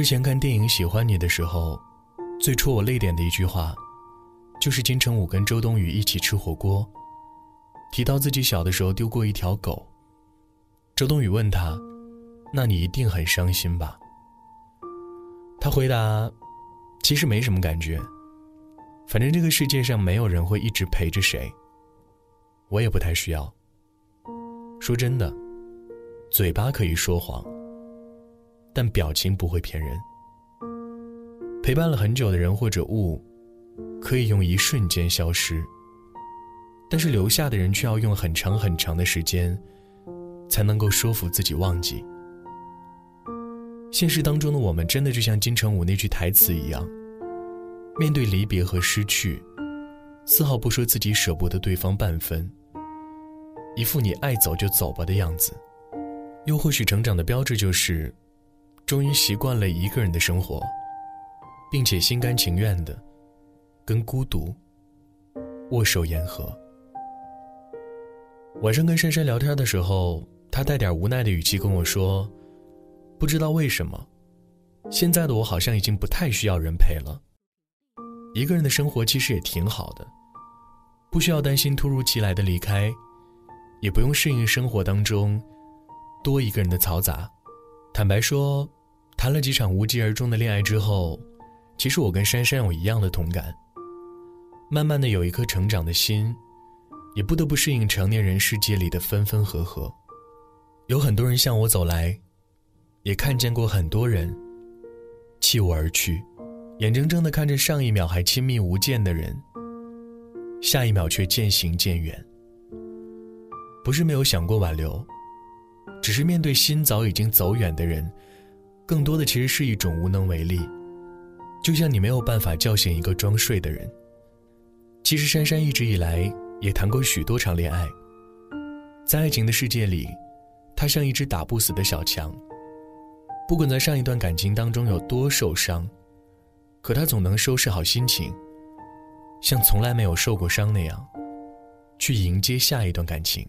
之前看电影《喜欢你》的时候，最戳我泪点的一句话，就是金城武跟周冬雨一起吃火锅，提到自己小的时候丢过一条狗。周冬雨问他：“那你一定很伤心吧？”他回答：“其实没什么感觉，反正这个世界上没有人会一直陪着谁，我也不太需要。说真的，嘴巴可以说谎，但表情不会骗人。陪伴了很久的人或者物，可以用一瞬间消失，但是留下的人却要用很长很长的时间，才能够说服自己忘记。”现实当中的我们，真的就像金城武那句台词一样，面对离别和失去，丝毫不说自己舍不得对方半分，一副你爱走就走吧的样子。又或许成长的标志就是，终于习惯了一个人的生活，并且心甘情愿的跟孤独握手言和。晚上跟珊珊聊天的时候，她带点无奈的语气跟我说。不知道为什么，现在的我好像已经不太需要人陪了。一个人的生活其实也挺好的，不需要担心突如其来的离开，也不用适应生活当中多一个人的嘈杂。坦白说，谈了几场无疾而终的恋爱之后，其实我跟珊珊有一样的同感。慢慢的有一颗成长的心，也不得不适应成年人世界里的分分合合。有很多人向我走来。也看见过很多人弃我而去，眼睁睁的看着上一秒还亲密无间的人，下一秒却渐行渐远。不是没有想过挽留，只是面对心早已经走远的人，更多的其实是一种无能为力。就像你没有办法叫醒一个装睡的人。其实珊珊一直以来也谈过许多场恋爱，在爱情的世界里，她像一只打不死的小强。不管在上一段感情当中有多受伤，可他总能收拾好心情，像从来没有受过伤那样，去迎接下一段感情。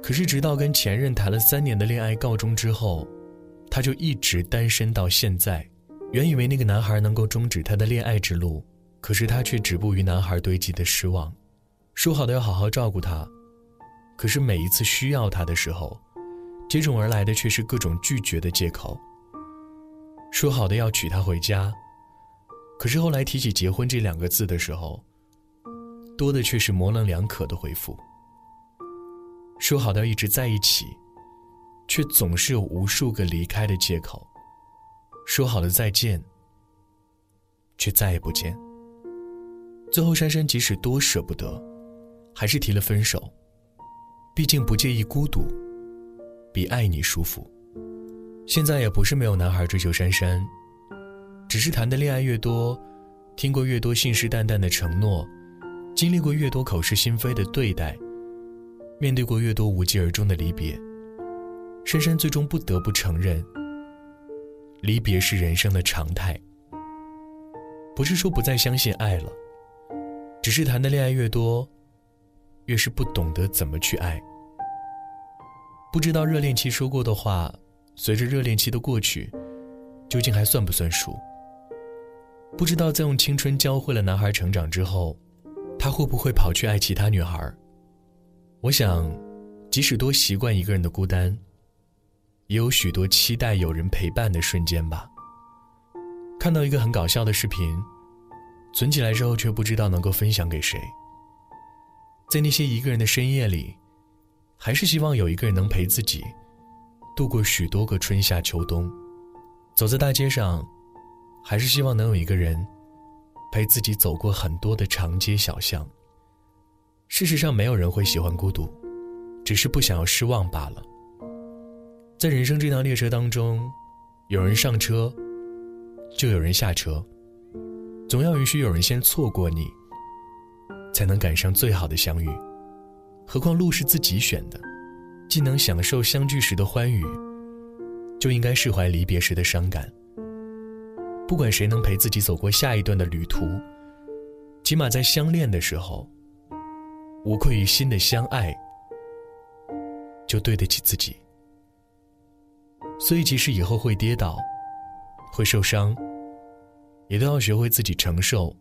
可是直到跟前任谈了三年的恋爱告终之后，她就一直单身到现在。原以为那个男孩能够终止她的恋爱之路，可是她却止步于男孩堆积的失望。说好的要好好照顾他，可是每一次需要他的时候。接踵而来的却是各种拒绝的借口。说好的要娶她回家，可是后来提起结婚这两个字的时候，多的却是模棱两可的回复。说好的要一直在一起，却总是有无数个离开的借口。说好的再见，却再也不见。最后，珊珊即使多舍不得，还是提了分手。毕竟不介意孤独。比爱你舒服。现在也不是没有男孩追求珊珊，只是谈的恋爱越多，听过越多信誓旦旦的承诺，经历过越多口是心非的对待，面对过越多无疾而终的离别，珊珊最终不得不承认，离别是人生的常态。不是说不再相信爱了，只是谈的恋爱越多，越是不懂得怎么去爱。不知道热恋期说过的话，随着热恋期的过去，究竟还算不算数？不知道在用青春教会了男孩成长之后，他会不会跑去爱其他女孩？我想，即使多习惯一个人的孤单，也有许多期待有人陪伴的瞬间吧。看到一个很搞笑的视频，存起来之后却不知道能够分享给谁。在那些一个人的深夜里。还是希望有一个人能陪自己度过许多个春夏秋冬，走在大街上，还是希望能有一个人陪自己走过很多的长街小巷。事实上，没有人会喜欢孤独，只是不想要失望罢了。在人生这趟列车当中，有人上车，就有人下车，总要允许有人先错过你，才能赶上最好的相遇。何况路是自己选的，既能享受相聚时的欢愉，就应该释怀离别时的伤感。不管谁能陪自己走过下一段的旅途，起码在相恋的时候，无愧于心的相爱，就对得起自己。所以，即使以后会跌倒，会受伤，也都要学会自己承受，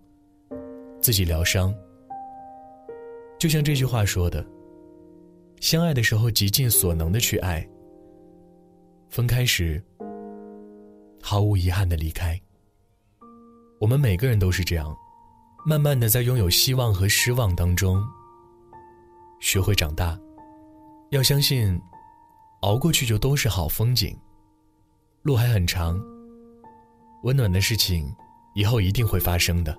自己疗伤。就像这句话说的：“相爱的时候，极尽所能的去爱；分开时，毫无遗憾的离开。”我们每个人都是这样，慢慢的在拥有希望和失望当中，学会长大。要相信，熬过去就都是好风景。路还很长，温暖的事情以后一定会发生的。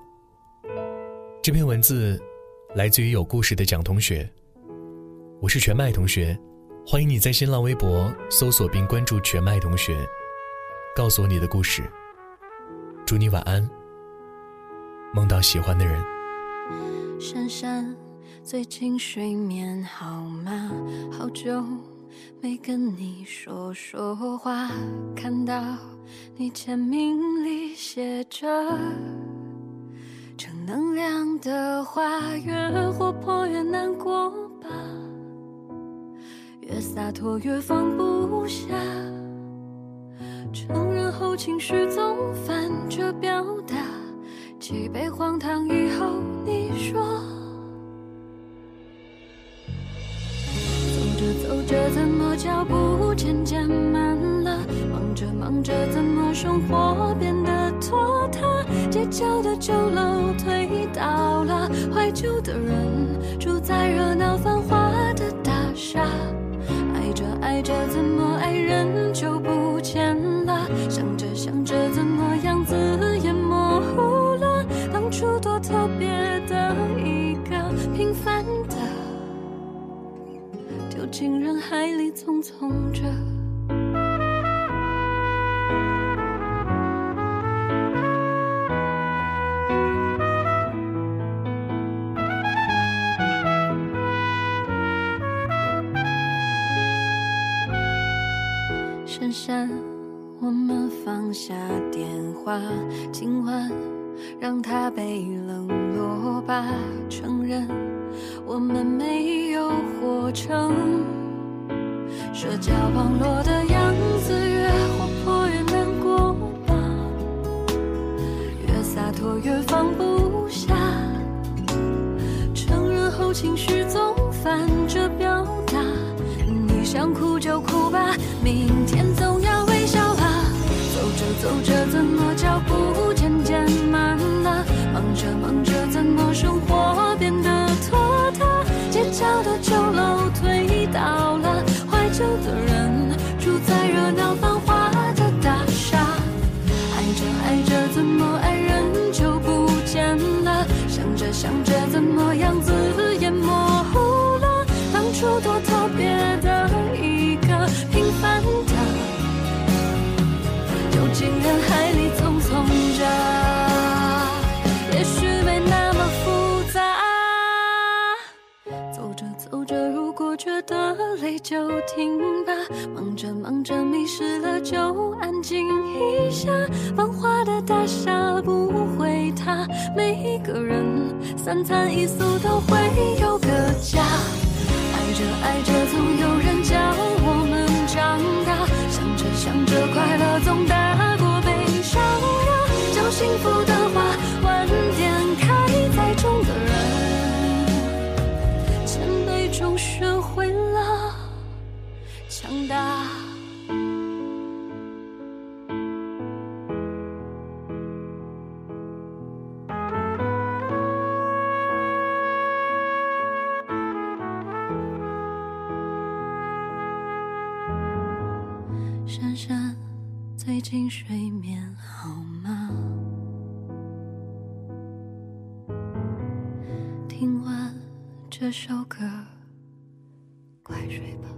这篇文字来自于有故事的蒋同学，我是全麦同学，欢迎你在新浪微博搜索并关注全麦同学，告诉我你的故事。祝你晚安。梦到喜欢的人。珊珊，最近睡眠好吗？好久没跟你说说话。看到你签名里写着正能量的话，越活泼越难过吧，越洒脱越放不下。承认后情绪总反着表达。几杯荒唐一着怎么脚步渐渐慢了？忙着忙着怎么生活变得拖沓？街角的旧楼推倒了，怀旧的人住在热闹繁华的大厦，爱着爱着怎么爱人就不丢进人海里匆匆着。珊珊，我们放下电话，今晚。让他被冷落吧，承认我们没有活成社交网络的样子，越活泼越难过吧，越洒脱越放不下，承认后情绪总反着表达，你想哭就哭吧，明天忙着，怎么生活就停吧，忙着忙着迷失了，就安静一下。繁华的大厦不会塌，每一个人三餐一宿都会有个家。爱着爱着，总有人教我们长大。想着想着，快乐总大最近睡眠好吗？听完这首歌，快睡吧。